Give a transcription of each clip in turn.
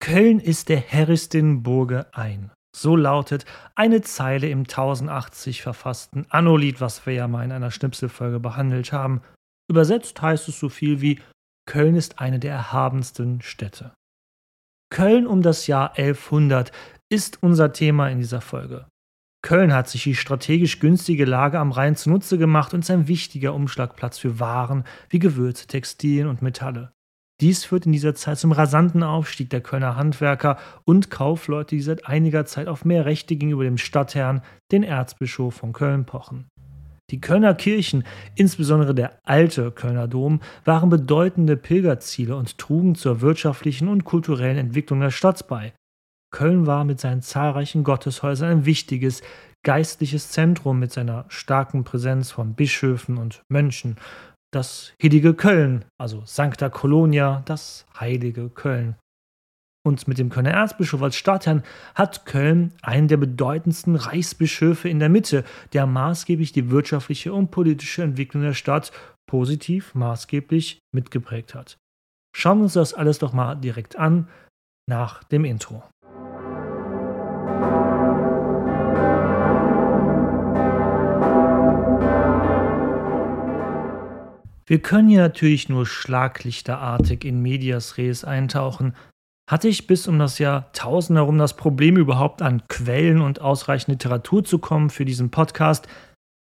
Köln ist der herristin Burge ein. So lautet eine Zeile im 1080 verfassten Annolied, was wir ja mal in einer Schnipselfolge behandelt haben. Übersetzt heißt es so viel wie Köln ist eine der erhabensten Städte. Köln um das Jahr 1100 ist unser Thema in dieser Folge. Köln hat sich die strategisch günstige Lage am Rhein zunutze gemacht und ist ein wichtiger Umschlagplatz für Waren wie Gewürze, Textilien und Metalle. Dies führt in dieser Zeit zum rasanten Aufstieg der Kölner Handwerker und Kaufleute, die seit einiger Zeit auf mehr Rechte gegenüber dem Stadtherrn, den Erzbischof von Köln, pochen. Die Kölner Kirchen, insbesondere der alte Kölner Dom, waren bedeutende Pilgerziele und trugen zur wirtschaftlichen und kulturellen Entwicklung der Stadt bei. Köln war mit seinen zahlreichen Gotteshäusern ein wichtiges geistliches Zentrum mit seiner starken Präsenz von Bischöfen und Mönchen das heilige Köln, also Sancta Colonia, das heilige Köln. Und mit dem Kölner Erzbischof als Stadtherrn hat Köln einen der bedeutendsten Reichsbischöfe in der Mitte, der maßgeblich die wirtschaftliche und politische Entwicklung der Stadt positiv maßgeblich mitgeprägt hat. Schauen wir uns das alles doch mal direkt an nach dem Intro. Wir können hier natürlich nur schlaglichterartig in Medias Res eintauchen. Hatte ich bis um das Jahr 1000 herum das Problem, überhaupt an Quellen und ausreichend Literatur zu kommen für diesen Podcast,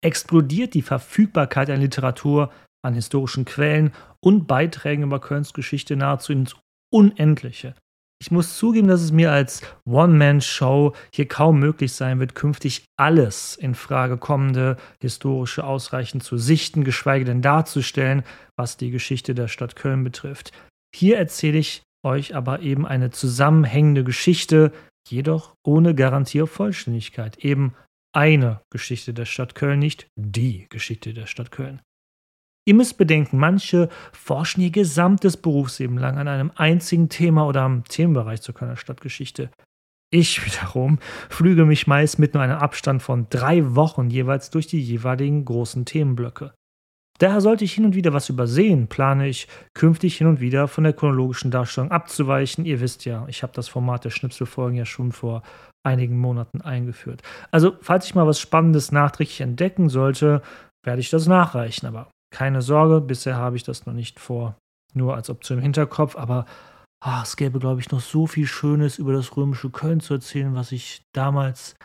explodiert die Verfügbarkeit an Literatur, an historischen Quellen und Beiträgen über Kölns Geschichte nahezu ins Unendliche. Ich muss zugeben, dass es mir als One-Man-Show hier kaum möglich sein wird, künftig alles in Frage kommende historische ausreichend zu sichten, geschweige denn darzustellen, was die Geschichte der Stadt Köln betrifft. Hier erzähle ich euch aber eben eine zusammenhängende Geschichte, jedoch ohne Garantie auf Vollständigkeit. Eben eine Geschichte der Stadt Köln, nicht die Geschichte der Stadt Köln. Ihr müsst bedenken, manche forschen ihr gesamtes Berufsleben lang an einem einzigen Thema oder am Themenbereich zur Kölner Stadtgeschichte. Ich wiederum flüge mich meist mit nur einem Abstand von drei Wochen jeweils durch die jeweiligen großen Themenblöcke. Daher sollte ich hin und wieder was übersehen, plane ich künftig hin und wieder von der chronologischen Darstellung abzuweichen. Ihr wisst ja, ich habe das Format der Schnipselfolgen ja schon vor einigen Monaten eingeführt. Also, falls ich mal was Spannendes nachträglich entdecken sollte, werde ich das nachreichen. Aber keine Sorge, bisher habe ich das noch nicht vor. Nur als Option im Hinterkopf, aber ach, es gäbe, glaube ich, noch so viel Schönes über das römische Köln zu erzählen, was ich damals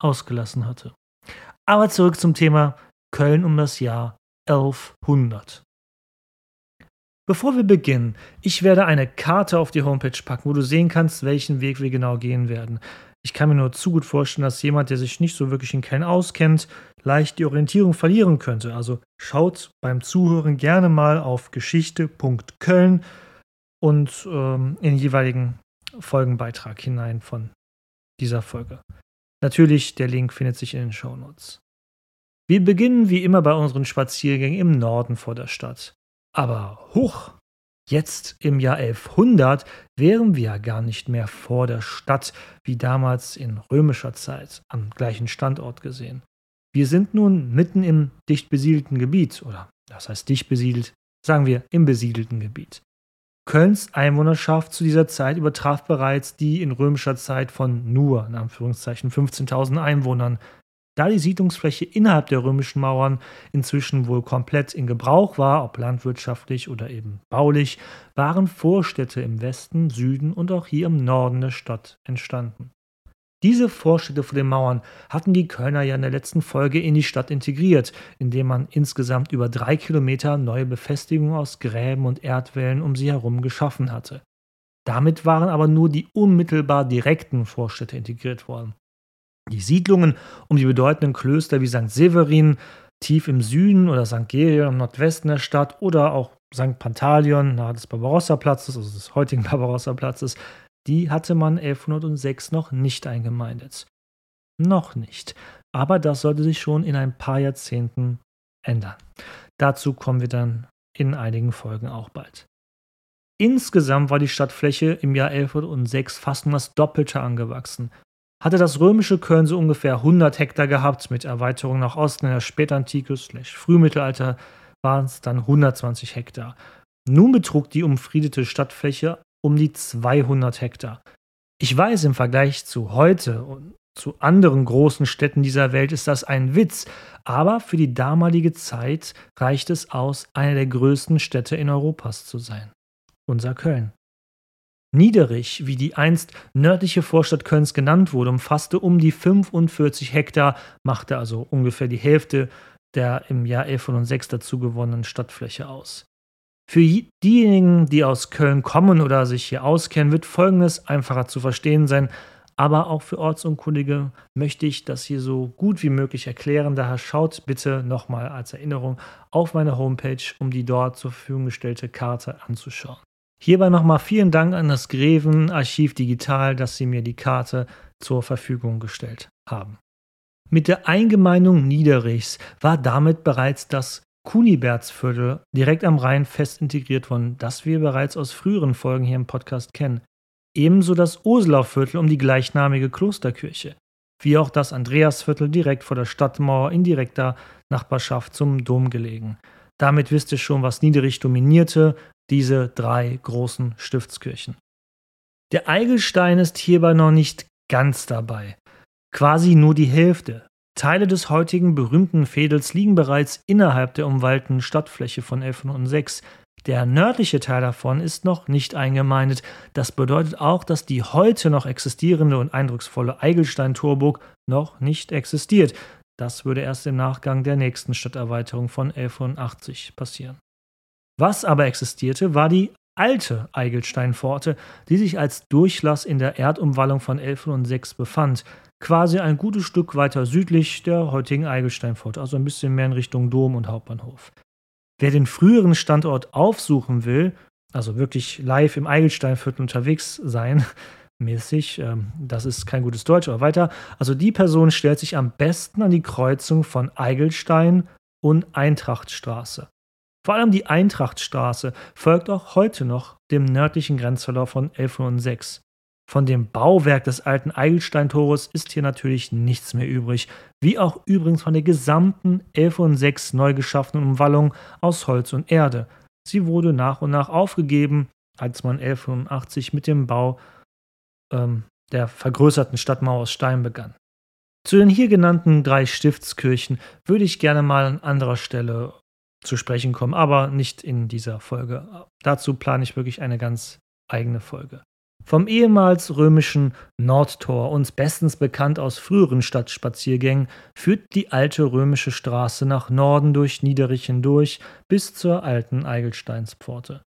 ausgelassen hatte. Aber zurück zum Thema Köln um das Jahr 1100. Bevor wir beginnen, ich werde eine Karte auf die Homepage packen, wo du sehen kannst, welchen Weg wir genau gehen werden. Ich kann mir nur zu gut vorstellen, dass jemand, der sich nicht so wirklich in Köln auskennt, leicht die Orientierung verlieren könnte. Also schaut beim Zuhören gerne mal auf geschichte.köln und ähm, in den jeweiligen Folgenbeitrag hinein von dieser Folge. Natürlich, der Link findet sich in den Shownotes. Wir beginnen wie immer bei unseren Spaziergängen im Norden vor der Stadt. Aber hoch, Jetzt im Jahr 1100 wären wir ja gar nicht mehr vor der Stadt, wie damals in römischer Zeit, am gleichen Standort gesehen. Wir sind nun mitten im dicht besiedelten Gebiet, oder das heißt dicht besiedelt, sagen wir im besiedelten Gebiet. Kölns Einwohnerschaft zu dieser Zeit übertraf bereits die in römischer Zeit von nur, in Anführungszeichen, 15.000 Einwohnern da die Siedlungsfläche innerhalb der römischen Mauern inzwischen wohl komplett in Gebrauch war, ob landwirtschaftlich oder eben baulich, waren Vorstädte im Westen, Süden und auch hier im Norden der Stadt entstanden. Diese Vorstädte vor den Mauern hatten die Kölner ja in der letzten Folge in die Stadt integriert, indem man insgesamt über drei Kilometer neue Befestigungen aus Gräben und Erdwällen um sie herum geschaffen hatte. Damit waren aber nur die unmittelbar direkten Vorstädte integriert worden. Die Siedlungen um die bedeutenden Klöster wie St. Severin tief im Süden oder St. Gerion im Nordwesten der Stadt oder auch St. Pantaleon nahe des Barbarossa-Platzes, also des heutigen Barbarossa-Platzes, die hatte man 1106 noch nicht eingemeindet. Noch nicht. Aber das sollte sich schon in ein paar Jahrzehnten ändern. Dazu kommen wir dann in einigen Folgen auch bald. Insgesamt war die Stadtfläche im Jahr 1106 fast um das Doppelte angewachsen hatte das römische Köln so ungefähr 100 Hektar gehabt, mit Erweiterung nach Osten in der Spätantike Frühmittelalter waren es dann 120 Hektar. Nun betrug die umfriedete Stadtfläche um die 200 Hektar. Ich weiß, im Vergleich zu heute und zu anderen großen Städten dieser Welt ist das ein Witz, aber für die damalige Zeit reicht es aus, eine der größten Städte in Europas zu sein. Unser Köln. Niederich, wie die einst nördliche Vorstadt Kölns genannt wurde, umfasste um die 45 Hektar, machte also ungefähr die Hälfte der im Jahr 1106 dazu gewonnenen Stadtfläche aus. Für diejenigen, die aus Köln kommen oder sich hier auskennen, wird Folgendes einfacher zu verstehen sein, aber auch für Ortsunkundige möchte ich das hier so gut wie möglich erklären. Daher schaut bitte nochmal als Erinnerung auf meine Homepage, um die dort zur Verfügung gestellte Karte anzuschauen. Hierbei nochmal vielen Dank an das Greven Archiv Digital, dass Sie mir die Karte zur Verfügung gestellt haben. Mit der Eingemeindung Niederichs war damit bereits das Kunibertsviertel direkt am Rhein fest integriert worden, das wir bereits aus früheren Folgen hier im Podcast kennen. Ebenso das Urslauviertel um die gleichnamige Klosterkirche, wie auch das Andreasviertel direkt vor der Stadtmauer in direkter Nachbarschaft zum Dom gelegen. Damit wisst ihr schon, was Niederich dominierte, diese drei großen Stiftskirchen. Der Eigelstein ist hierbei noch nicht ganz dabei. Quasi nur die Hälfte. Teile des heutigen berühmten Fädels liegen bereits innerhalb der umwallten Stadtfläche von 1106. Der nördliche Teil davon ist noch nicht eingemeindet. Das bedeutet auch, dass die heute noch existierende und eindrucksvolle Eigelstein-Torburg noch nicht existiert. Das würde erst im Nachgang der nächsten Stadterweiterung von 1180 passieren. Was aber existierte, war die alte Eigelsteinpforte, die sich als Durchlass in der Erdumwallung von 1106 befand, quasi ein gutes Stück weiter südlich der heutigen Eigelsteinpforte, also ein bisschen mehr in Richtung Dom und Hauptbahnhof. Wer den früheren Standort aufsuchen will, also wirklich live im Eigelsteinviertel unterwegs sein, mäßig, ähm, das ist kein gutes Deutsch, aber weiter, also die Person stellt sich am besten an die Kreuzung von Eigelstein und Eintrachtstraße. Vor allem die Eintrachtstraße folgt auch heute noch dem nördlichen Grenzverlauf von 1106. Von dem Bauwerk des alten Eigelsteintores ist hier natürlich nichts mehr übrig, wie auch übrigens von der gesamten 1106 neu geschaffenen Umwallung aus Holz und Erde. Sie wurde nach und nach aufgegeben, als man 1185 mit dem Bau ähm, der vergrößerten Stadtmauer aus Stein begann. Zu den hier genannten drei Stiftskirchen würde ich gerne mal an anderer Stelle zu sprechen kommen, aber nicht in dieser Folge. Dazu plane ich wirklich eine ganz eigene Folge. Vom ehemals römischen Nordtor, uns bestens bekannt aus früheren Stadtspaziergängen, führt die alte römische Straße nach Norden durch Niederich hindurch bis zur alten Eigelsteinspforte.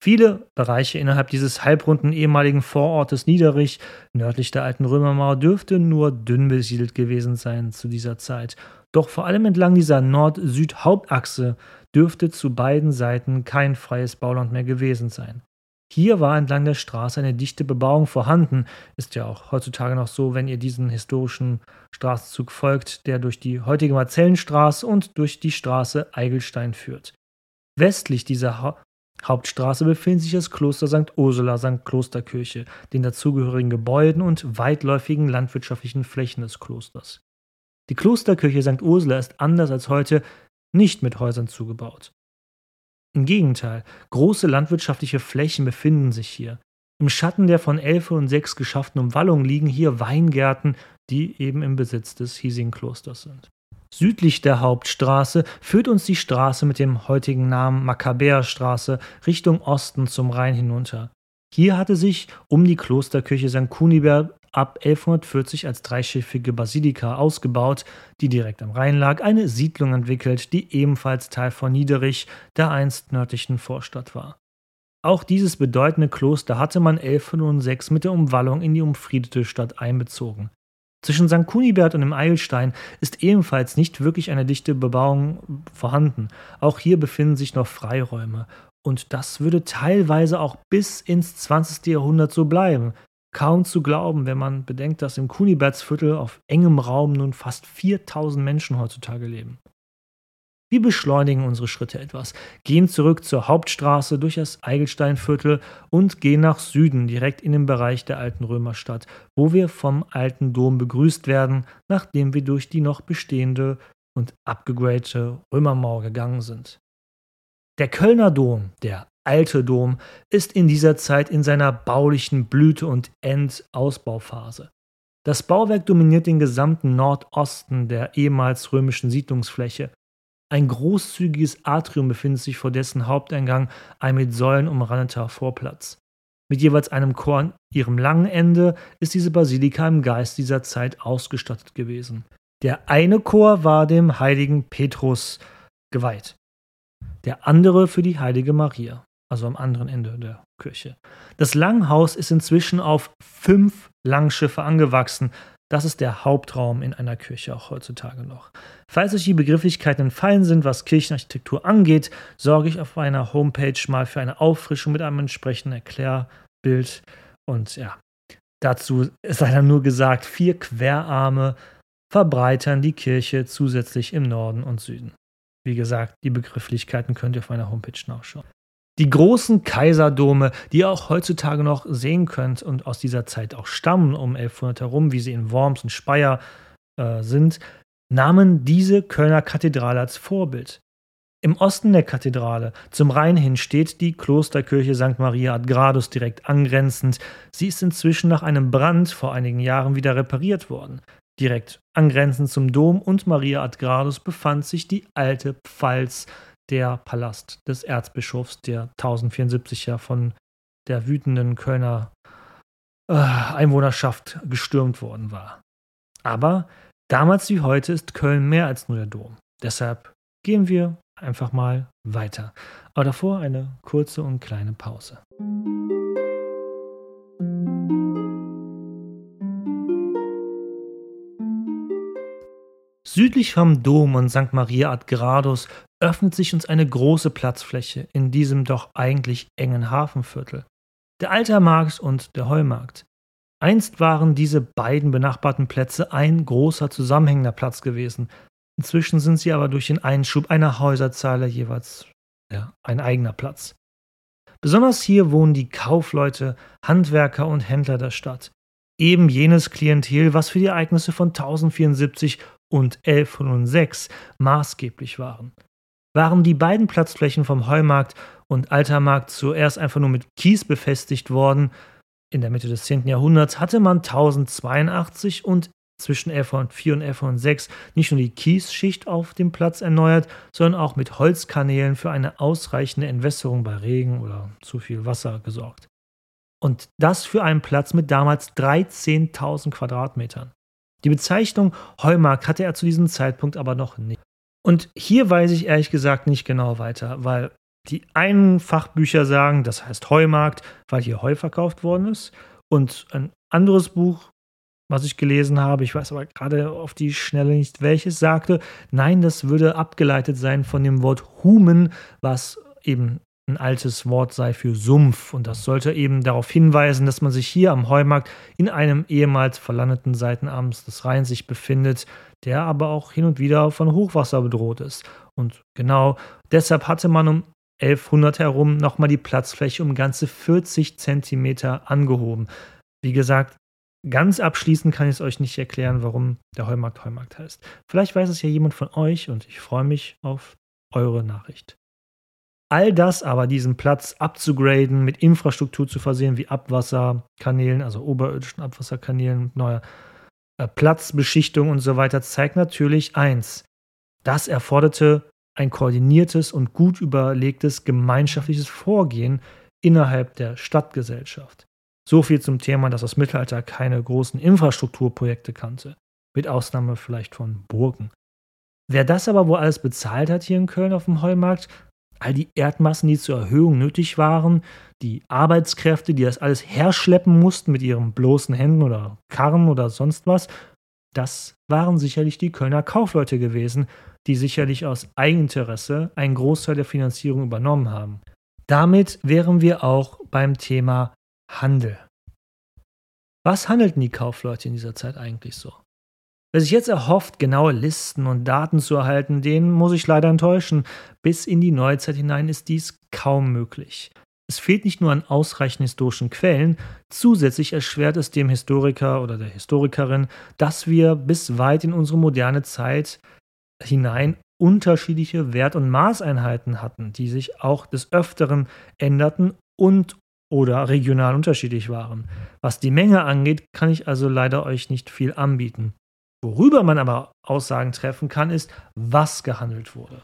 Viele Bereiche innerhalb dieses halbrunden ehemaligen Vorortes Niederich, nördlich der alten Römermauer, dürfte nur dünn besiedelt gewesen sein zu dieser Zeit doch vor allem entlang dieser Nord-Süd-Hauptachse dürfte zu beiden Seiten kein freies Bauland mehr gewesen sein. Hier war entlang der Straße eine dichte Bebauung vorhanden, ist ja auch heutzutage noch so, wenn ihr diesen historischen Straßenzug folgt, der durch die heutige Marzellenstraße und durch die Straße Eigelstein führt. Westlich dieser ha Hauptstraße befindet sich das Kloster St. Ursula St. Klosterkirche, den dazugehörigen Gebäuden und weitläufigen landwirtschaftlichen Flächen des Klosters. Die Klosterkirche St. Ursula ist anders als heute nicht mit Häusern zugebaut. Im Gegenteil, große landwirtschaftliche Flächen befinden sich hier. Im Schatten der von Elfe und Sechs geschafften Umwallung liegen hier Weingärten, die eben im Besitz des hiesigen Klosters sind. Südlich der Hauptstraße führt uns die Straße mit dem heutigen Namen Makkabäerstraße Richtung Osten zum Rhein hinunter. Hier hatte sich um die Klosterkirche St. Kunibert ab 1140 als dreischiffige Basilika ausgebaut, die direkt am Rhein lag, eine Siedlung entwickelt, die ebenfalls Teil von Niederich, der einst nördlichen Vorstadt war. Auch dieses bedeutende Kloster hatte man 1106 mit der Umwallung in die umfriedete Stadt einbezogen. Zwischen St. Kunibert und dem Eilstein ist ebenfalls nicht wirklich eine dichte Bebauung vorhanden. Auch hier befinden sich noch Freiräume. Und das würde teilweise auch bis ins 20. Jahrhundert so bleiben. Kaum zu glauben, wenn man bedenkt, dass im Kunibertsviertel auf engem Raum nun fast 4000 Menschen heutzutage leben. Wir beschleunigen unsere Schritte etwas, gehen zurück zur Hauptstraße durch das Eigelsteinviertel und gehen nach Süden, direkt in den Bereich der alten Römerstadt, wo wir vom alten Dom begrüßt werden, nachdem wir durch die noch bestehende und abgegradete Römermauer gegangen sind. Der Kölner Dom, der alte Dom ist in dieser Zeit in seiner baulichen Blüte und Endausbauphase. Das Bauwerk dominiert den gesamten Nordosten der ehemals römischen Siedlungsfläche. Ein großzügiges Atrium befindet sich vor dessen Haupteingang ein mit Säulen umrandeter Vorplatz. Mit jeweils einem Chor an ihrem langen Ende ist diese Basilika im Geist dieser Zeit ausgestattet gewesen. Der eine Chor war dem heiligen Petrus geweiht, der andere für die heilige Maria, also am anderen Ende der Kirche. Das Langhaus ist inzwischen auf fünf Langschiffe angewachsen. Das ist der Hauptraum in einer Kirche auch heutzutage noch. Falls euch die Begrifflichkeiten entfallen sind, was Kirchenarchitektur angeht, sorge ich auf meiner Homepage mal für eine Auffrischung mit einem entsprechenden Erklärbild. Und ja, dazu sei dann nur gesagt, vier Querarme verbreitern die Kirche zusätzlich im Norden und Süden. Wie gesagt, die Begrifflichkeiten könnt ihr auf meiner Homepage nachschauen. Die großen Kaiserdome, die ihr auch heutzutage noch sehen könnt und aus dieser Zeit auch stammen, um 1100 herum, wie sie in Worms und Speyer äh, sind, nahmen diese Kölner Kathedrale als Vorbild. Im Osten der Kathedrale, zum Rhein hin, steht die Klosterkirche St. Maria ad Gradus direkt angrenzend. Sie ist inzwischen nach einem Brand vor einigen Jahren wieder repariert worden. Direkt angrenzend zum Dom und Maria ad Gradus befand sich die alte Pfalz, der Palast des Erzbischofs, der 1074 ja von der wütenden Kölner äh, Einwohnerschaft gestürmt worden war. Aber damals wie heute ist Köln mehr als nur der Dom. Deshalb gehen wir einfach mal weiter. Aber davor eine kurze und kleine Pause. Südlich vom Dom und St. Maria ad Gradus öffnet sich uns eine große Platzfläche in diesem doch eigentlich engen Hafenviertel. Der Altermarkt und der Heumarkt. Einst waren diese beiden benachbarten Plätze ein großer zusammenhängender Platz gewesen. Inzwischen sind sie aber durch den Einschub einer Häuserzeile jeweils ja, ein eigener Platz. Besonders hier wohnen die Kaufleute, Handwerker und Händler der Stadt. Eben jenes Klientel, was für die Ereignisse von 1074 und 1106 maßgeblich waren. Waren die beiden Platzflächen vom Heumarkt und Altermarkt zuerst einfach nur mit Kies befestigt worden, in der Mitte des 10. Jahrhunderts hatte man 1082 und zwischen 1104 und 1106 nicht nur die Kiesschicht auf dem Platz erneuert, sondern auch mit Holzkanälen für eine ausreichende Entwässerung bei Regen oder zu viel Wasser gesorgt. Und das für einen Platz mit damals 13.000 Quadratmetern. Die Bezeichnung Heumarkt hatte er zu diesem Zeitpunkt aber noch nicht. Und hier weiß ich ehrlich gesagt nicht genau weiter, weil die einen Fachbücher sagen, das heißt Heumarkt, weil hier Heu verkauft worden ist. Und ein anderes Buch, was ich gelesen habe, ich weiß aber gerade auf die Schnelle nicht welches, sagte, nein, das würde abgeleitet sein von dem Wort Humen, was eben ein altes Wort sei für Sumpf. Und das sollte eben darauf hinweisen, dass man sich hier am Heumarkt in einem ehemals verlandeten Seitenarm des Rheins sich befindet, der aber auch hin und wieder von Hochwasser bedroht ist. Und genau deshalb hatte man um 1100 herum nochmal die Platzfläche um ganze 40 Zentimeter angehoben. Wie gesagt, ganz abschließend kann ich es euch nicht erklären, warum der Heumarkt Heumarkt heißt. Vielleicht weiß es ja jemand von euch und ich freue mich auf eure Nachricht. All das aber, diesen Platz abzugraden, mit Infrastruktur zu versehen, wie Abwasserkanälen, also oberirdischen Abwasserkanälen, neuer Platzbeschichtung und so weiter, zeigt natürlich eins. Das erforderte ein koordiniertes und gut überlegtes gemeinschaftliches Vorgehen innerhalb der Stadtgesellschaft. So viel zum Thema, dass das Mittelalter keine großen Infrastrukturprojekte kannte, mit Ausnahme vielleicht von Burgen. Wer das aber wohl alles bezahlt hat hier in Köln auf dem Heumarkt, all die Erdmassen, die zur Erhöhung nötig waren, die Arbeitskräfte, die das alles herschleppen mussten mit ihren bloßen Händen oder Karren oder sonst was, das waren sicherlich die Kölner Kaufleute gewesen, die sicherlich aus Eigeninteresse einen Großteil der Finanzierung übernommen haben. Damit wären wir auch beim Thema Handel. Was handelten die Kaufleute in dieser Zeit eigentlich so? Wer sich jetzt erhofft, genaue Listen und Daten zu erhalten, den muss ich leider enttäuschen. Bis in die Neuzeit hinein ist dies kaum möglich. Es fehlt nicht nur an ausreichend historischen Quellen, zusätzlich erschwert es dem Historiker oder der Historikerin, dass wir bis weit in unsere moderne Zeit hinein unterschiedliche Wert- und Maßeinheiten hatten, die sich auch des Öfteren änderten und oder regional unterschiedlich waren. Was die Menge angeht, kann ich also leider euch nicht viel anbieten. Worüber man aber Aussagen treffen kann, ist, was gehandelt wurde.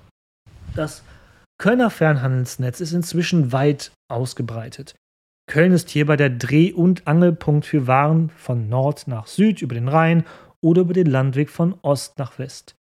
Das Kölner Fernhandelsnetz ist inzwischen weit ausgebreitet. Köln ist hierbei der Dreh- und Angelpunkt für Waren von Nord nach Süd über den Rhein oder über den Landweg von Ost nach West.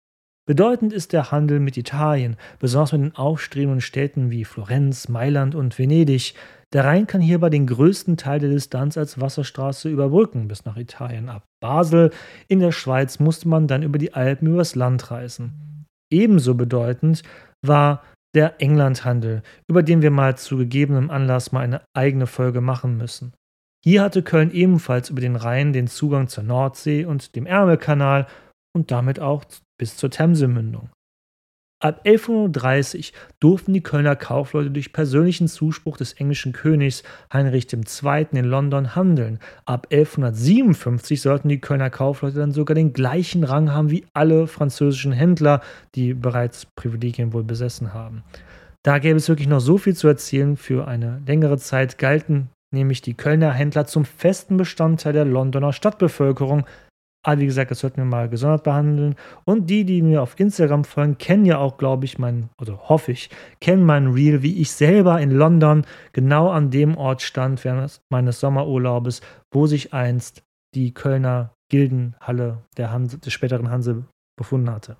Bedeutend ist der Handel mit Italien, besonders mit den aufstrebenden Städten wie Florenz, Mailand und Venedig. Der Rhein kann hierbei den größten Teil der Distanz als Wasserstraße überbrücken bis nach Italien ab. Basel in der Schweiz musste man dann über die Alpen übers Land reisen. Ebenso bedeutend war der Englandhandel, über den wir mal zu gegebenem Anlass mal eine eigene Folge machen müssen. Hier hatte Köln ebenfalls über den Rhein den Zugang zur Nordsee und dem Ärmelkanal und damit auch bis zur Themsemündung. Ab 1130 durften die Kölner Kaufleute durch persönlichen Zuspruch des englischen Königs Heinrich II. in London handeln. Ab 1157 sollten die Kölner Kaufleute dann sogar den gleichen Rang haben wie alle französischen Händler, die bereits Privilegien wohl besessen haben. Da gäbe es wirklich noch so viel zu erzählen. Für eine längere Zeit galten nämlich die Kölner Händler zum festen Bestandteil der Londoner Stadtbevölkerung, aber wie gesagt, das sollten wir mal gesondert behandeln. Und die, die mir auf Instagram folgen, kennen ja auch, glaube ich, mein, oder hoffe ich, kennen mein Reel, wie ich selber in London genau an dem Ort stand während meines Sommerurlaubes, wo sich einst die Kölner Gildenhalle der Hanse, des späteren Hanse befunden hatte.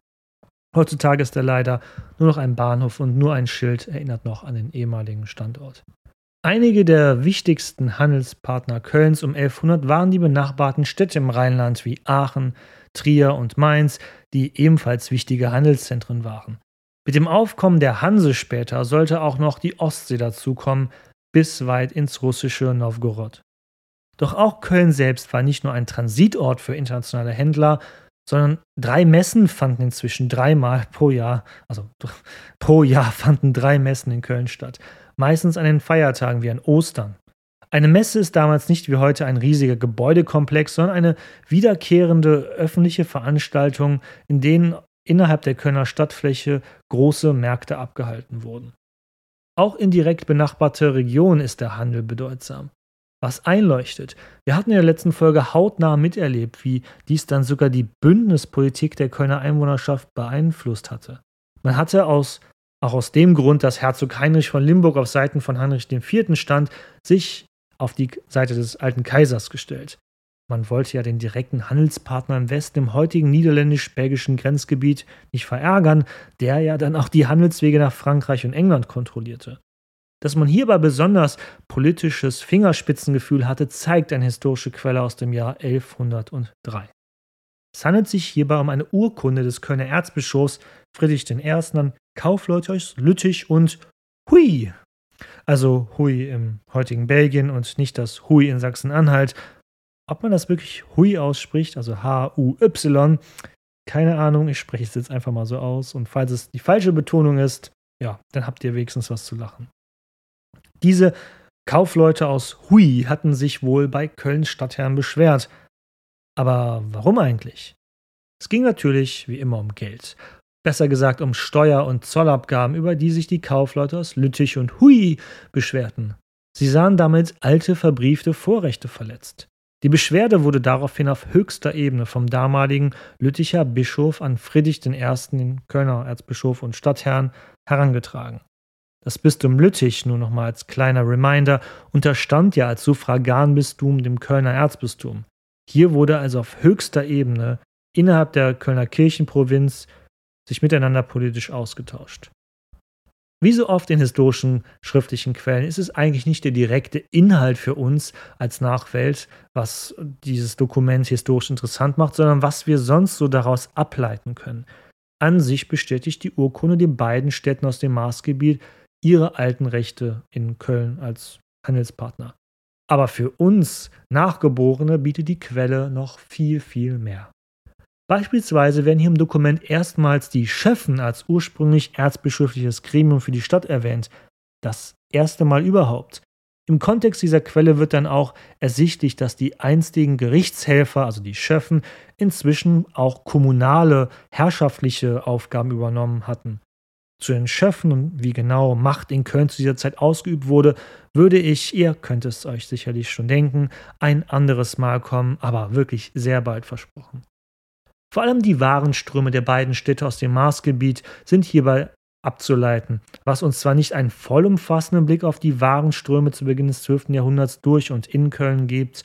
Heutzutage ist er leider nur noch ein Bahnhof und nur ein Schild erinnert noch an den ehemaligen Standort. Einige der wichtigsten Handelspartner Kölns um 1100 waren die benachbarten Städte im Rheinland wie Aachen, Trier und Mainz, die ebenfalls wichtige Handelszentren waren. Mit dem Aufkommen der Hanse später sollte auch noch die Ostsee dazukommen, bis weit ins russische Novgorod. Doch auch Köln selbst war nicht nur ein Transitort für internationale Händler, sondern drei Messen fanden inzwischen dreimal pro Jahr, also pro Jahr fanden drei Messen in Köln statt meistens an den Feiertagen wie an Ostern. Eine Messe ist damals nicht wie heute ein riesiger Gebäudekomplex, sondern eine wiederkehrende öffentliche Veranstaltung, in denen innerhalb der Kölner Stadtfläche große Märkte abgehalten wurden. Auch in direkt benachbarte Regionen ist der Handel bedeutsam. Was einleuchtet, wir hatten in der letzten Folge hautnah miterlebt, wie dies dann sogar die Bündnispolitik der Kölner Einwohnerschaft beeinflusst hatte. Man hatte aus auch aus dem Grund, dass Herzog Heinrich von Limburg auf Seiten von Heinrich IV. stand, sich auf die Seite des alten Kaisers gestellt. Man wollte ja den direkten Handelspartner im Westen, im heutigen niederländisch-belgischen Grenzgebiet, nicht verärgern, der ja dann auch die Handelswege nach Frankreich und England kontrollierte. Dass man hierbei besonders politisches Fingerspitzengefühl hatte, zeigt eine historische Quelle aus dem Jahr 1103. Es handelt sich hierbei um eine Urkunde des Kölner Erzbischofs Friedrich I. an Kaufleute aus Lüttich und Hui. Also Hui im heutigen Belgien und nicht das Hui in Sachsen-Anhalt. Ob man das wirklich Hui ausspricht, also H-U-Y, keine Ahnung, ich spreche es jetzt einfach mal so aus. Und falls es die falsche Betonung ist, ja, dann habt ihr wenigstens was zu lachen. Diese Kaufleute aus Hui hatten sich wohl bei Kölns Stadtherren beschwert. Aber warum eigentlich? Es ging natürlich wie immer um Geld besser gesagt um Steuer- und Zollabgaben, über die sich die Kaufleute aus Lüttich und Hui beschwerten. Sie sahen damit alte verbriefte Vorrechte verletzt. Die Beschwerde wurde daraufhin auf höchster Ebene vom damaligen Lütticher Bischof an Friedrich I., den Kölner Erzbischof und Stadtherrn, herangetragen. Das Bistum Lüttich, nur nochmal als kleiner Reminder, unterstand ja als Suffraganbistum dem Kölner Erzbistum. Hier wurde also auf höchster Ebene innerhalb der Kölner Kirchenprovinz sich miteinander politisch ausgetauscht. Wie so oft in historischen schriftlichen Quellen ist es eigentlich nicht der direkte Inhalt für uns als Nachwelt, was dieses Dokument historisch interessant macht, sondern was wir sonst so daraus ableiten können. An sich bestätigt die Urkunde den beiden Städten aus dem Maßgebiet ihre alten Rechte in Köln als Handelspartner. Aber für uns Nachgeborene bietet die Quelle noch viel, viel mehr. Beispielsweise werden hier im Dokument erstmals die Schöffen als ursprünglich erzbischöfliches Gremium für die Stadt erwähnt. Das erste Mal überhaupt. Im Kontext dieser Quelle wird dann auch ersichtlich, dass die einstigen Gerichtshelfer, also die Schöffen, inzwischen auch kommunale, herrschaftliche Aufgaben übernommen hatten. Zu den Schöffen und wie genau Macht in Köln zu dieser Zeit ausgeübt wurde, würde ich, ihr könnt es euch sicherlich schon denken, ein anderes Mal kommen, aber wirklich sehr bald versprochen. Vor allem die Warenströme der beiden Städte aus dem Marsgebiet sind hierbei abzuleiten, was uns zwar nicht einen vollumfassenden Blick auf die Warenströme zu Beginn des 12. Jahrhunderts durch und in Köln gibt,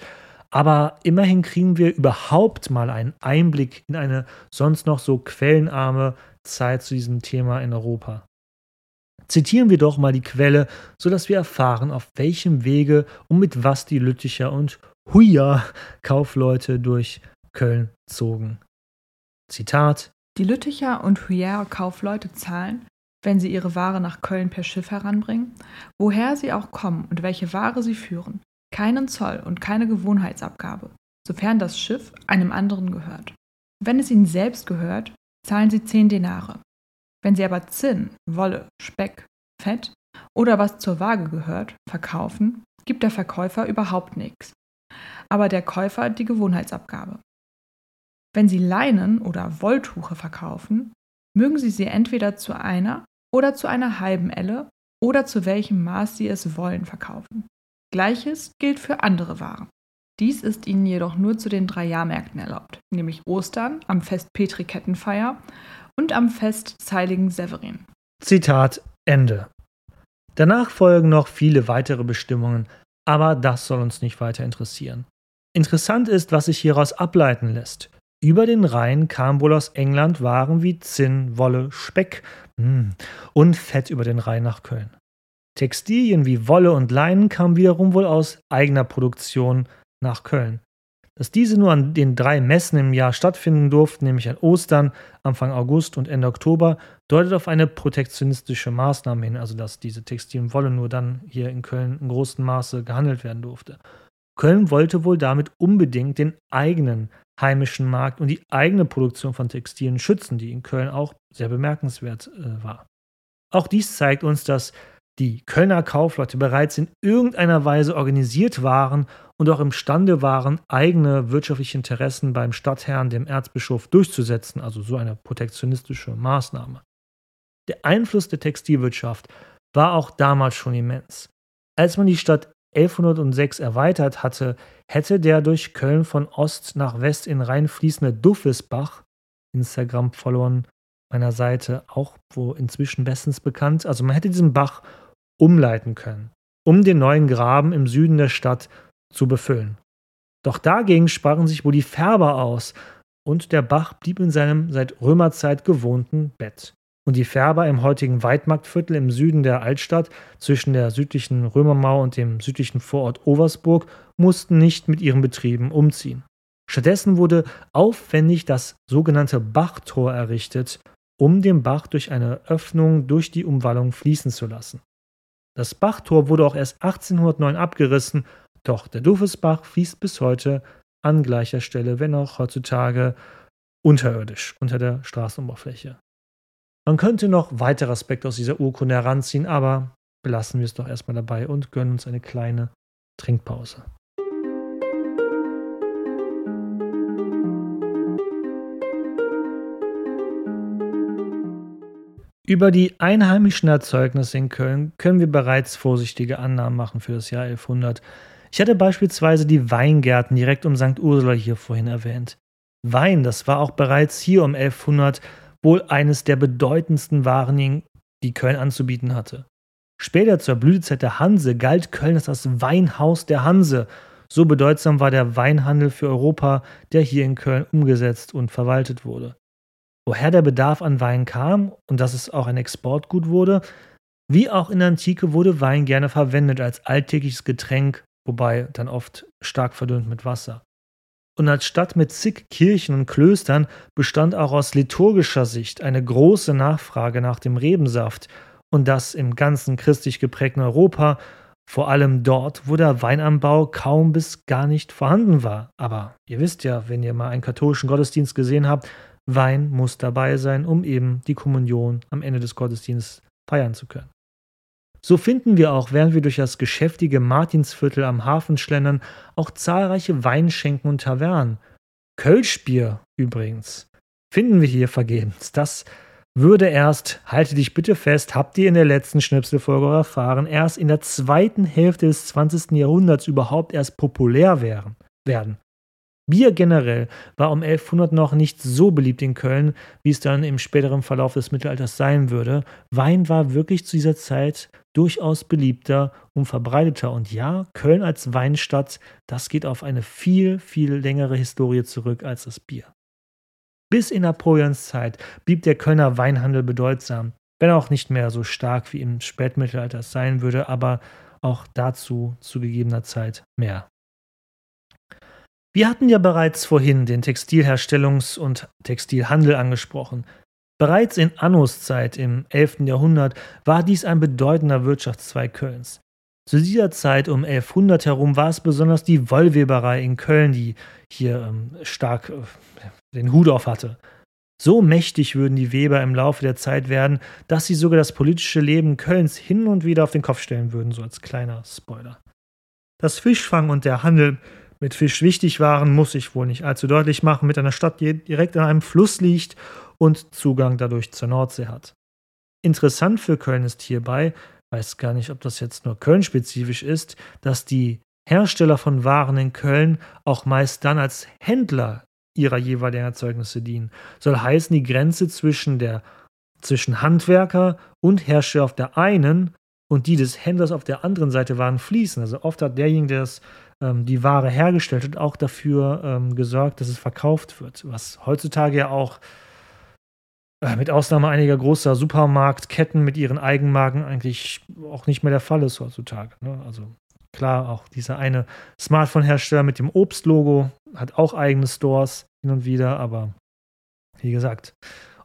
aber immerhin kriegen wir überhaupt mal einen Einblick in eine sonst noch so quellenarme Zeit zu diesem Thema in Europa. Zitieren wir doch mal die Quelle, sodass wir erfahren, auf welchem Wege und mit was die Lütticher und Huja Kaufleute durch Köln zogen. Zitat Die Lütticher und Huja Kaufleute zahlen, wenn sie ihre Ware nach Köln per Schiff heranbringen, woher sie auch kommen und welche Ware sie führen, keinen Zoll und keine Gewohnheitsabgabe, sofern das Schiff einem anderen gehört. Wenn es ihnen selbst gehört, zahlen sie zehn Denare. Wenn sie aber Zinn, Wolle, Speck, Fett oder was zur Waage gehört, verkaufen, gibt der Verkäufer überhaupt nichts, aber der Käufer die Gewohnheitsabgabe. Wenn sie Leinen oder Wolltuche verkaufen, mögen sie sie entweder zu einer oder zu einer halben Elle oder zu welchem Maß sie es wollen verkaufen. Gleiches gilt für andere Waren. Dies ist ihnen jedoch nur zu den drei Jahrmärkten erlaubt, nämlich Ostern, am Fest Petri Kettenfeier und am Fest des heiligen Severin. Zitat Ende. Danach folgen noch viele weitere Bestimmungen, aber das soll uns nicht weiter interessieren. Interessant ist, was sich hieraus ableiten lässt. Über den Rhein kamen wohl aus England Waren wie Zinn, Wolle, Speck hm, und Fett über den Rhein nach Köln. Textilien wie Wolle und Leinen kamen wiederum wohl aus eigener Produktion nach Köln. Dass diese nur an den drei Messen im Jahr stattfinden durften, nämlich an Ostern, Anfang August und Ende Oktober, deutet auf eine protektionistische Maßnahme hin, also dass diese Textilien Wolle nur dann hier in Köln in großem Maße gehandelt werden durfte. Köln wollte wohl damit unbedingt den eigenen heimischen Markt und die eigene Produktion von Textilien schützen, die in Köln auch sehr bemerkenswert äh, war. Auch dies zeigt uns, dass die Kölner Kaufleute bereits in irgendeiner Weise organisiert waren und auch imstande waren, eigene wirtschaftliche Interessen beim Stadtherrn, dem Erzbischof, durchzusetzen, also so eine protektionistische Maßnahme. Der Einfluss der Textilwirtschaft war auch damals schon immens. Als man die Stadt 1106 erweitert hatte, hätte der durch Köln von Ost nach West in Rhein fließende Duffesbach, Instagram-Followern meiner Seite auch wo inzwischen bestens bekannt, also man hätte diesen Bach umleiten können, um den neuen Graben im Süden der Stadt zu befüllen. Doch dagegen sprachen sich wohl die Färber aus, und der Bach blieb in seinem seit Römerzeit gewohnten Bett und die Färber im heutigen Weidmarktviertel im Süden der Altstadt zwischen der südlichen Römermauer und dem südlichen Vorort Oversburg mussten nicht mit ihren Betrieben umziehen. Stattdessen wurde aufwendig das sogenannte Bachtor errichtet, um den Bach durch eine Öffnung durch die Umwallung fließen zu lassen. Das Bachtor wurde auch erst 1809 abgerissen, doch der Dufesbach fließt bis heute an gleicher Stelle, wenn auch heutzutage unterirdisch unter der Straßenoberfläche. Man könnte noch weitere Aspekte aus dieser Urkunde heranziehen, aber belassen wir es doch erstmal dabei und gönnen uns eine kleine Trinkpause. Über die einheimischen Erzeugnisse in Köln können wir bereits vorsichtige Annahmen machen für das Jahr 1100. Ich hatte beispielsweise die Weingärten direkt um St. Ursula hier vorhin erwähnt. Wein, das war auch bereits hier um 1100 wohl eines der bedeutendsten Waren, die Köln anzubieten hatte. Später zur Blütezeit der Hanse galt Köln als das Weinhaus der Hanse. So bedeutsam war der Weinhandel für Europa, der hier in Köln umgesetzt und verwaltet wurde. Woher der Bedarf an Wein kam und dass es auch ein Exportgut wurde, wie auch in der Antike wurde Wein gerne verwendet als alltägliches Getränk, wobei dann oft stark verdünnt mit Wasser. Und als Stadt mit zig Kirchen und Klöstern bestand auch aus liturgischer Sicht eine große Nachfrage nach dem Rebensaft und das im ganzen christlich geprägten Europa, vor allem dort, wo der Weinanbau kaum bis gar nicht vorhanden war. Aber ihr wisst ja, wenn ihr mal einen katholischen Gottesdienst gesehen habt, Wein muss dabei sein, um eben die Kommunion am Ende des Gottesdienstes feiern zu können. So finden wir auch, während wir durch das geschäftige Martinsviertel am Hafen schlendern, auch zahlreiche Weinschenken und Tavernen. Kölschbier übrigens finden wir hier vergebens. Das würde erst, halte dich bitte fest, habt ihr in der letzten Schnipselfolge erfahren, erst in der zweiten Hälfte des 20. Jahrhunderts überhaupt erst populär werden. Bier generell war um 1100 noch nicht so beliebt in Köln, wie es dann im späteren Verlauf des Mittelalters sein würde. Wein war wirklich zu dieser Zeit durchaus beliebter und verbreiteter. Und ja, Köln als Weinstadt, das geht auf eine viel, viel längere Historie zurück als das Bier. Bis in Napoleons Zeit blieb der Kölner Weinhandel bedeutsam, wenn auch nicht mehr so stark wie im Spätmittelalter sein würde, aber auch dazu zu gegebener Zeit mehr. Wir hatten ja bereits vorhin den Textilherstellungs- und Textilhandel angesprochen. Bereits in Annos Zeit im 11. Jahrhundert war dies ein bedeutender Wirtschaftszweig Kölns. Zu dieser Zeit um 1100 herum war es besonders die Wollweberei in Köln, die hier ähm, stark äh, den Hut auf hatte. So mächtig würden die Weber im Laufe der Zeit werden, dass sie sogar das politische Leben Kölns hin und wieder auf den Kopf stellen würden, so als kleiner Spoiler. Das Fischfang und der Handel mit Fisch wichtig waren, muss ich wohl nicht allzu deutlich machen, mit einer Stadt, die direkt an einem Fluss liegt und Zugang dadurch zur Nordsee hat. Interessant für Köln ist hierbei, weiß gar nicht, ob das jetzt nur Köln-spezifisch ist, dass die Hersteller von Waren in Köln auch meist dann als Händler ihrer jeweiligen Erzeugnisse dienen. Soll heißen, die Grenze zwischen der zwischen Handwerker und Hersteller auf der einen und die des Händlers auf der anderen Seite waren fließen. Also oft hat derjenige, der das ähm, die Ware hergestellt hat, auch dafür ähm, gesorgt, dass es verkauft wird. Was heutzutage ja auch mit Ausnahme einiger großer Supermarktketten mit ihren Eigenmarken eigentlich auch nicht mehr der Fall ist heutzutage. Ne? Also klar, auch dieser eine Smartphone-Hersteller mit dem Obst-Logo hat auch eigene Stores hin und wieder, aber wie gesagt,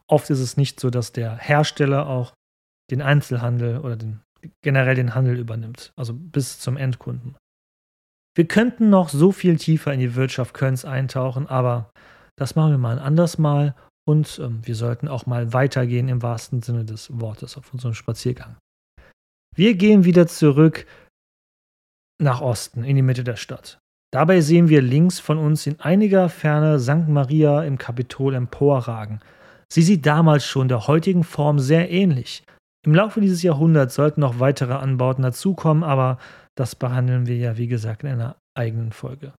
oft ist es nicht so, dass der Hersteller auch den Einzelhandel oder den, generell den Handel übernimmt, also bis zum Endkunden. Wir könnten noch so viel tiefer in die Wirtschaft Kölns eintauchen, aber das machen wir mal ein anderes Mal und ähm, wir sollten auch mal weitergehen im wahrsten Sinne des Wortes auf unserem Spaziergang. Wir gehen wieder zurück nach Osten, in die Mitte der Stadt. Dabei sehen wir links von uns in einiger Ferne St. Maria im Kapitol emporragen. Sie sieht damals schon der heutigen Form sehr ähnlich. Im Laufe dieses Jahrhunderts sollten noch weitere Anbauten dazukommen, aber das behandeln wir ja, wie gesagt, in einer eigenen Folge.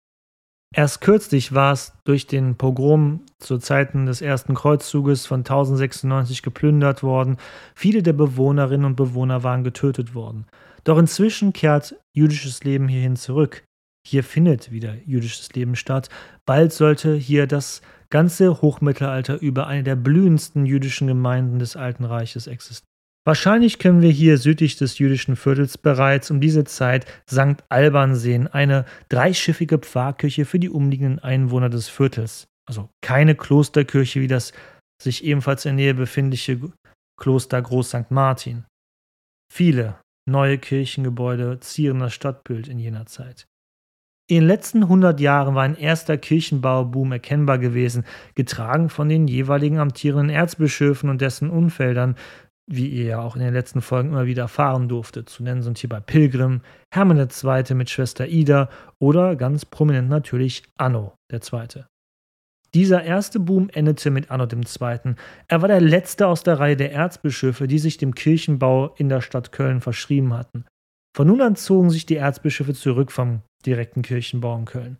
Erst kürzlich war es durch den Pogrom zu Zeiten des ersten Kreuzzuges von 1096 geplündert worden. Viele der Bewohnerinnen und Bewohner waren getötet worden. Doch inzwischen kehrt jüdisches Leben hierhin zurück. Hier findet wieder jüdisches Leben statt. Bald sollte hier das ganze Hochmittelalter über eine der blühendsten jüdischen Gemeinden des Alten Reiches existieren. Wahrscheinlich können wir hier südlich des jüdischen Viertels bereits um diese Zeit St. Alban sehen, eine dreischiffige Pfarrkirche für die umliegenden Einwohner des Viertels. Also keine Klosterkirche wie das sich ebenfalls in der Nähe befindliche Kloster Groß St. Martin. Viele neue Kirchengebäude zieren das Stadtbild in jener Zeit. In den letzten 100 Jahren war ein erster Kirchenbauboom erkennbar gewesen, getragen von den jeweiligen amtierenden Erzbischöfen und dessen Umfeldern, wie ihr ja auch in den letzten Folgen immer wieder erfahren durftet. Zu nennen sind hierbei Pilgrim, Hermann II. mit Schwester Ida oder ganz prominent natürlich Anno II. Dieser erste Boom endete mit Anno II. Er war der letzte aus der Reihe der Erzbischöfe, die sich dem Kirchenbau in der Stadt Köln verschrieben hatten. Von nun an zogen sich die Erzbischöfe zurück vom direkten Kirchenbau in Köln.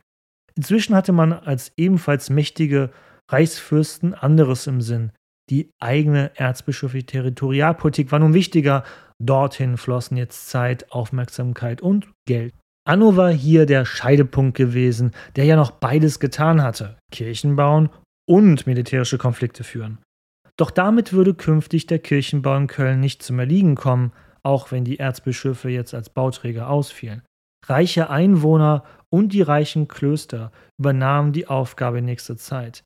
Inzwischen hatte man als ebenfalls mächtige Reichsfürsten anderes im Sinn. Die eigene erzbischöfliche Territorialpolitik war nun wichtiger. Dorthin flossen jetzt Zeit, Aufmerksamkeit und Geld. Anno war hier der Scheidepunkt gewesen, der ja noch beides getan hatte: Kirchen bauen und militärische Konflikte führen. Doch damit würde künftig der Kirchenbau in Köln nicht zum Erliegen kommen, auch wenn die Erzbischöfe jetzt als Bauträger ausfielen. Reiche Einwohner und die reichen Klöster übernahmen die Aufgabe in nächster Zeit.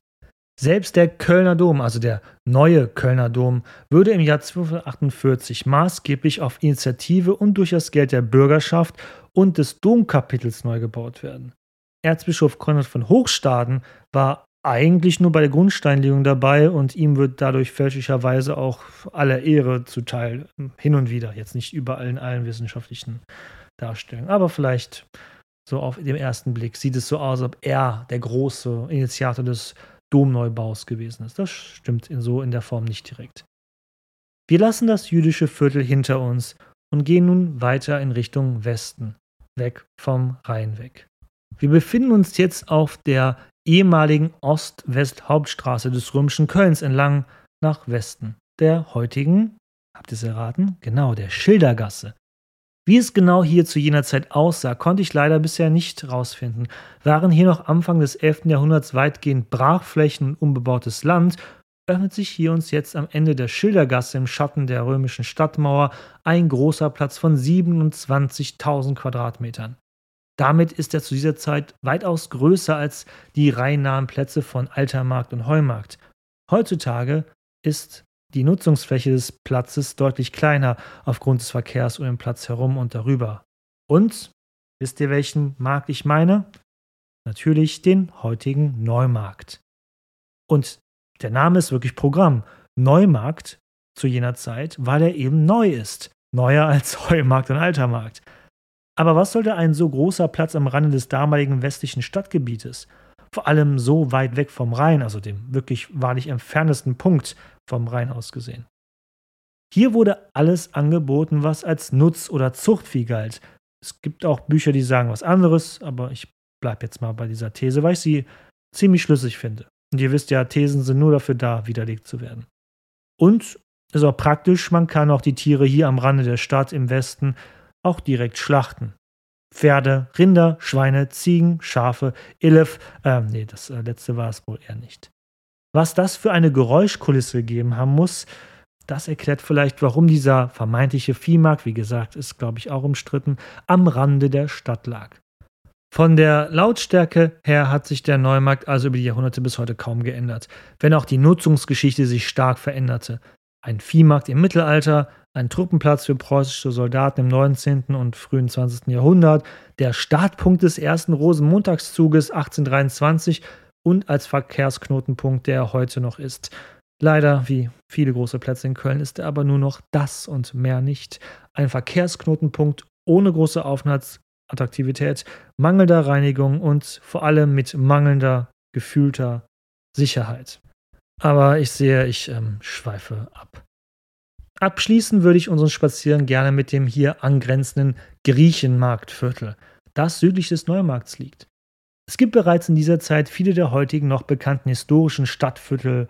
Selbst der Kölner Dom, also der neue Kölner Dom, würde im Jahr 1248 maßgeblich auf Initiative und durch das Geld der Bürgerschaft und des Domkapitels neu gebaut werden. Erzbischof Konrad von Hochstaden war eigentlich nur bei der Grundsteinlegung dabei und ihm wird dadurch fälschlicherweise auch aller Ehre zuteil. Hin und wieder, jetzt nicht überall in allen wissenschaftlichen Darstellungen, aber vielleicht so auf dem ersten Blick sieht es so aus, als ob er der große Initiator des Domneubaus gewesen ist. Das stimmt in so in der Form nicht direkt. Wir lassen das jüdische Viertel hinter uns und gehen nun weiter in Richtung Westen, weg vom Rhein weg. Wir befinden uns jetzt auf der ehemaligen Ost-West-Hauptstraße des römischen Kölns entlang nach Westen, der heutigen, habt ihr es erraten? Genau, der Schildergasse. Wie es genau hier zu jener Zeit aussah, konnte ich leider bisher nicht herausfinden. Waren hier noch Anfang des 11. Jahrhunderts weitgehend Brachflächen und unbebautes Land, öffnet sich hier uns jetzt am Ende der Schildergasse im Schatten der römischen Stadtmauer ein großer Platz von 27.000 Quadratmetern. Damit ist er zu dieser Zeit weitaus größer als die reihennahen Plätze von Altermarkt und Heumarkt. Heutzutage ist die Nutzungsfläche des Platzes deutlich kleiner aufgrund des Verkehrs um den Platz herum und darüber. Und wisst ihr, welchen Markt ich meine? Natürlich den heutigen Neumarkt. Und der Name ist wirklich Programm. Neumarkt zu jener Zeit, weil er eben neu ist. Neuer als Heumarkt und Altermarkt. Aber was sollte ein so großer Platz am Rande des damaligen westlichen Stadtgebietes, vor allem so weit weg vom Rhein, also dem wirklich wahrlich entferntesten Punkt vom Rhein aus gesehen? Hier wurde alles angeboten, was als Nutz- oder Zuchtvieh galt. Es gibt auch Bücher, die sagen was anderes, aber ich bleibe jetzt mal bei dieser These, weil ich sie ziemlich schlüssig finde. Und ihr wisst ja, Thesen sind nur dafür da, widerlegt zu werden. Und ist auch praktisch, man kann auch die Tiere hier am Rande der Stadt im Westen auch direkt schlachten. Pferde, Rinder, Schweine, Ziegen, Schafe, Elef, äh, nee, das äh, letzte war es wohl eher nicht. Was das für eine Geräuschkulisse gegeben haben muss, das erklärt vielleicht, warum dieser vermeintliche Viehmarkt, wie gesagt, ist, glaube ich, auch umstritten, am Rande der Stadt lag. Von der Lautstärke her hat sich der Neumarkt also über die Jahrhunderte bis heute kaum geändert, wenn auch die Nutzungsgeschichte sich stark veränderte. Ein Viehmarkt im Mittelalter, ein Truppenplatz für preußische Soldaten im 19. und frühen 20. Jahrhundert, der Startpunkt des ersten Rosenmontagszuges 1823 und als Verkehrsknotenpunkt, der heute noch ist. Leider, wie viele große Plätze in Köln, ist er aber nur noch das und mehr nicht. Ein Verkehrsknotenpunkt ohne große Aufenthaltsattraktivität, mangelnder Reinigung und vor allem mit mangelnder gefühlter Sicherheit. Aber ich sehe, ich ähm, schweife ab. Abschließen würde ich unseren Spaziergang gerne mit dem hier angrenzenden Griechenmarktviertel, das südlich des Neumarkts liegt. Es gibt bereits in dieser Zeit viele der heutigen noch bekannten historischen Stadtviertel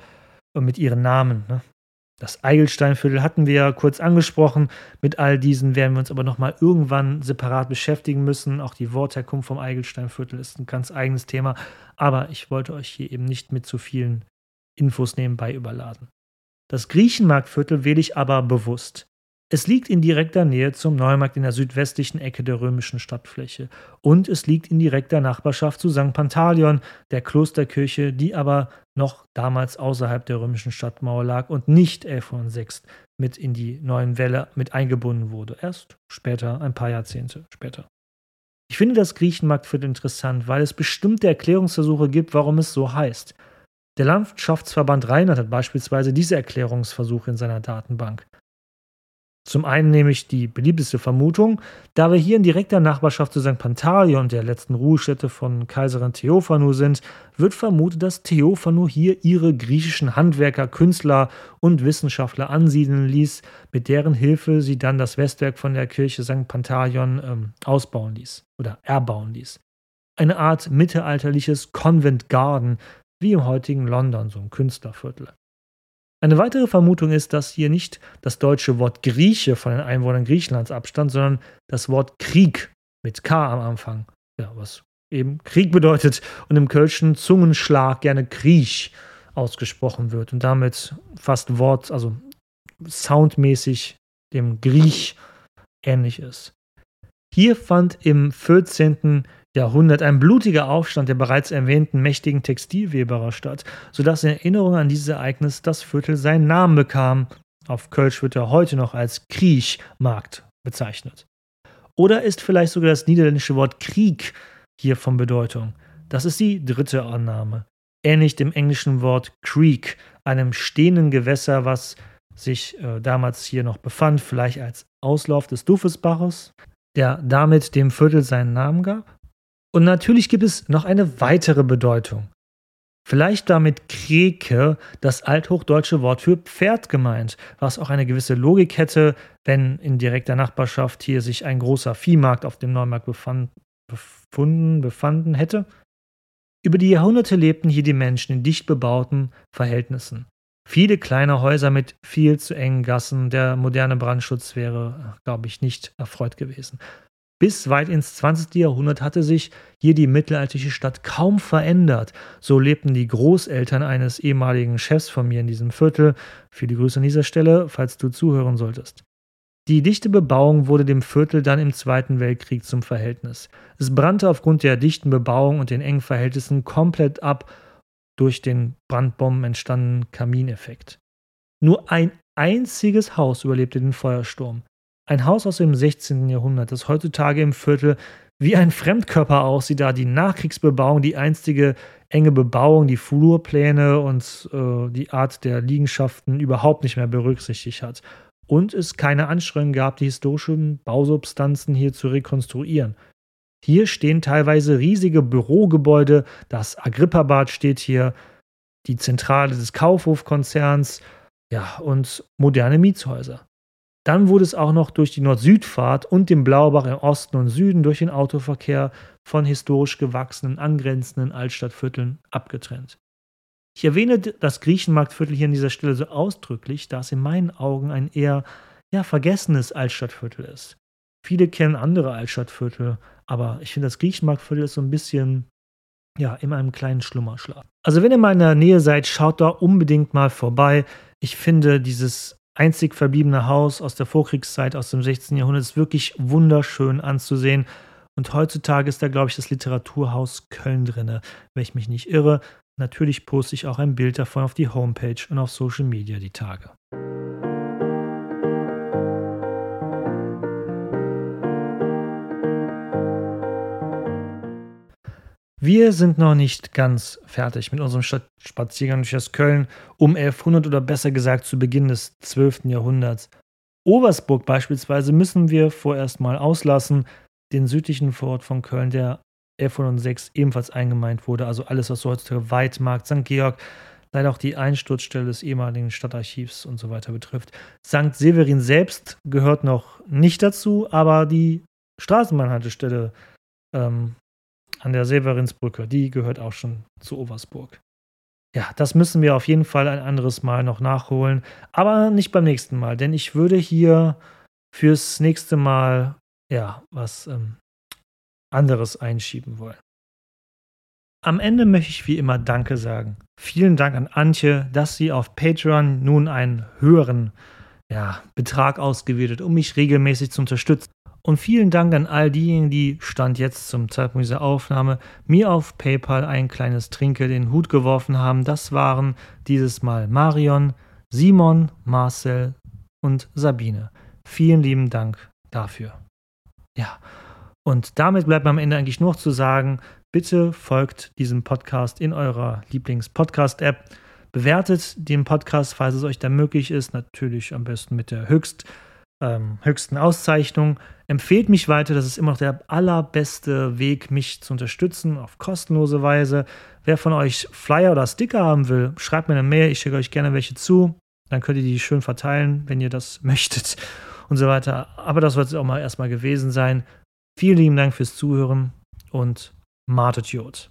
mit ihren Namen. Ne? Das Eigelsteinviertel hatten wir ja kurz angesprochen. Mit all diesen werden wir uns aber nochmal irgendwann separat beschäftigen müssen. Auch die Wortherkunft vom Eigelsteinviertel ist ein ganz eigenes Thema. Aber ich wollte euch hier eben nicht mit zu vielen Infos nebenbei überladen. Das Griechenmarktviertel wähle ich aber bewusst. Es liegt in direkter Nähe zum Neumarkt in der südwestlichen Ecke der römischen Stadtfläche und es liegt in direkter Nachbarschaft zu St. Pantaleon, der Klosterkirche, die aber noch damals außerhalb der römischen Stadtmauer lag und nicht 1106 mit in die neuen Wälle mit eingebunden wurde. Erst später, ein paar Jahrzehnte später. Ich finde das Griechenmarktviertel interessant, weil es bestimmte Erklärungsversuche gibt, warum es so heißt. Der Landschaftsverband Rheinland hat beispielsweise diese Erklärungsversuche in seiner Datenbank. Zum einen nämlich die beliebteste Vermutung, da wir hier in direkter Nachbarschaft zu St. Pantaleon, der letzten Ruhestätte von Kaiserin Theophanu sind, wird vermutet, dass Theophanu hier ihre griechischen Handwerker, Künstler und Wissenschaftler ansiedeln ließ, mit deren Hilfe sie dann das Westwerk von der Kirche St. Pantaleon ähm, ausbauen ließ oder erbauen ließ. Eine Art mittelalterliches Convent Garden, wie im heutigen London, so ein Künstlerviertel. Eine weitere Vermutung ist, dass hier nicht das deutsche Wort Grieche von den Einwohnern Griechenlands abstammt, sondern das Wort Krieg mit K am Anfang. Ja, was eben Krieg bedeutet und im kölschen Zungenschlag gerne Kriech ausgesprochen wird und damit fast Wort, also soundmäßig dem Griech ähnlich ist. Hier fand im 14. Jahrhundert ein blutiger Aufstand der bereits erwähnten mächtigen Textilweberer statt, sodass in Erinnerung an dieses Ereignis das Viertel seinen Namen bekam. Auf Kölsch wird er heute noch als Kriechmarkt bezeichnet. Oder ist vielleicht sogar das niederländische Wort Krieg hier von Bedeutung? Das ist die dritte Annahme. ähnlich dem englischen Wort Creek, einem stehenden Gewässer, was sich äh, damals hier noch befand, vielleicht als Auslauf des Duffesbaches, der damit dem Viertel seinen Namen gab. Und natürlich gibt es noch eine weitere Bedeutung. Vielleicht damit Kreke das althochdeutsche Wort für Pferd gemeint, was auch eine gewisse Logik hätte, wenn in direkter Nachbarschaft hier sich ein großer Viehmarkt auf dem Neumarkt befand, befunden, befanden hätte. Über die Jahrhunderte lebten hier die Menschen in dicht bebauten Verhältnissen. Viele kleine Häuser mit viel zu engen Gassen. Der moderne Brandschutz wäre, glaube ich, nicht erfreut gewesen. Bis weit ins 20. Jahrhundert hatte sich hier die mittelalterliche Stadt kaum verändert. So lebten die Großeltern eines ehemaligen Chefs von mir in diesem Viertel. Viele Grüße an dieser Stelle, falls du zuhören solltest. Die dichte Bebauung wurde dem Viertel dann im Zweiten Weltkrieg zum Verhältnis. Es brannte aufgrund der dichten Bebauung und den engen Verhältnissen komplett ab durch den Brandbomben entstandenen Kamineffekt. Nur ein einziges Haus überlebte den Feuersturm. Ein Haus aus dem 16. Jahrhundert, das heutzutage im Viertel wie ein Fremdkörper aussieht, da die Nachkriegsbebauung, die einstige enge Bebauung, die Flurpläne und äh, die Art der Liegenschaften überhaupt nicht mehr berücksichtigt hat. Und es keine Anstrengungen gab, die historischen Bausubstanzen hier zu rekonstruieren. Hier stehen teilweise riesige Bürogebäude, das Agrippa-Bad steht hier, die Zentrale des Kaufhofkonzerns, ja, und moderne Mietshäuser. Dann wurde es auch noch durch die Nord-Süd-Fahrt und den Blaubach im Osten und Süden durch den Autoverkehr von historisch gewachsenen angrenzenden Altstadtvierteln abgetrennt. Ich erwähne das Griechenmarktviertel hier an dieser Stelle so ausdrücklich, da es in meinen Augen ein eher ja, vergessenes Altstadtviertel ist. Viele kennen andere Altstadtviertel, aber ich finde, das Griechenmarktviertel ist so ein bisschen ja, in einem kleinen Schlummerschlaf. Also, wenn ihr mal in der Nähe seid, schaut da unbedingt mal vorbei. Ich finde dieses einzig verbliebene Haus aus der Vorkriegszeit, aus dem 16. Jahrhundert, ist wirklich wunderschön anzusehen. Und heutzutage ist da, glaube ich, das Literaturhaus Köln drin, wenn ich mich nicht irre. Natürlich poste ich auch ein Bild davon auf die Homepage und auf Social Media die Tage. Wir sind noch nicht ganz fertig mit unserem Spaziergang durch das Köln um 1100 oder besser gesagt zu Beginn des 12. Jahrhunderts. Oversburg beispielsweise müssen wir vorerst mal auslassen, den südlichen Vorort von Köln, der 1106 ebenfalls eingemeint wurde, also alles, was so heutzutage Weidmarkt, St. Georg, leider auch die Einsturzstelle des ehemaligen Stadtarchivs und so weiter betrifft. St. Severin selbst gehört noch nicht dazu, aber die Straßenbahnhaltestelle ähm, an der Severinsbrücke, die gehört auch schon zu Oversburg. Ja, das müssen wir auf jeden Fall ein anderes Mal noch nachholen, aber nicht beim nächsten Mal, denn ich würde hier fürs nächste Mal ja was ähm, anderes einschieben wollen. Am Ende möchte ich wie immer Danke sagen. Vielen Dank an Antje, dass sie auf Patreon nun einen höheren ja, Betrag ausgewählt hat, um mich regelmäßig zu unterstützen. Und vielen Dank an all diejenigen, die Stand jetzt zum Zeitpunkt dieser Aufnahme mir auf PayPal ein kleines Trinke den Hut geworfen haben. Das waren dieses Mal Marion, Simon, Marcel und Sabine. Vielen lieben Dank dafür. Ja, und damit bleibt mir am Ende eigentlich nur noch zu sagen, bitte folgt diesem Podcast in eurer Lieblings-Podcast-App. Bewertet den Podcast, falls es euch da möglich ist. Natürlich am besten mit der höchst ähm, höchsten Auszeichnung. Empfehlt mich weiter, das ist immer noch der allerbeste Weg, mich zu unterstützen, auf kostenlose Weise. Wer von euch Flyer oder Sticker haben will, schreibt mir eine Mail, ich schicke euch gerne welche zu. Dann könnt ihr die schön verteilen, wenn ihr das möchtet und so weiter. Aber das wird es auch mal erstmal gewesen sein. Vielen lieben Dank fürs Zuhören und Martet.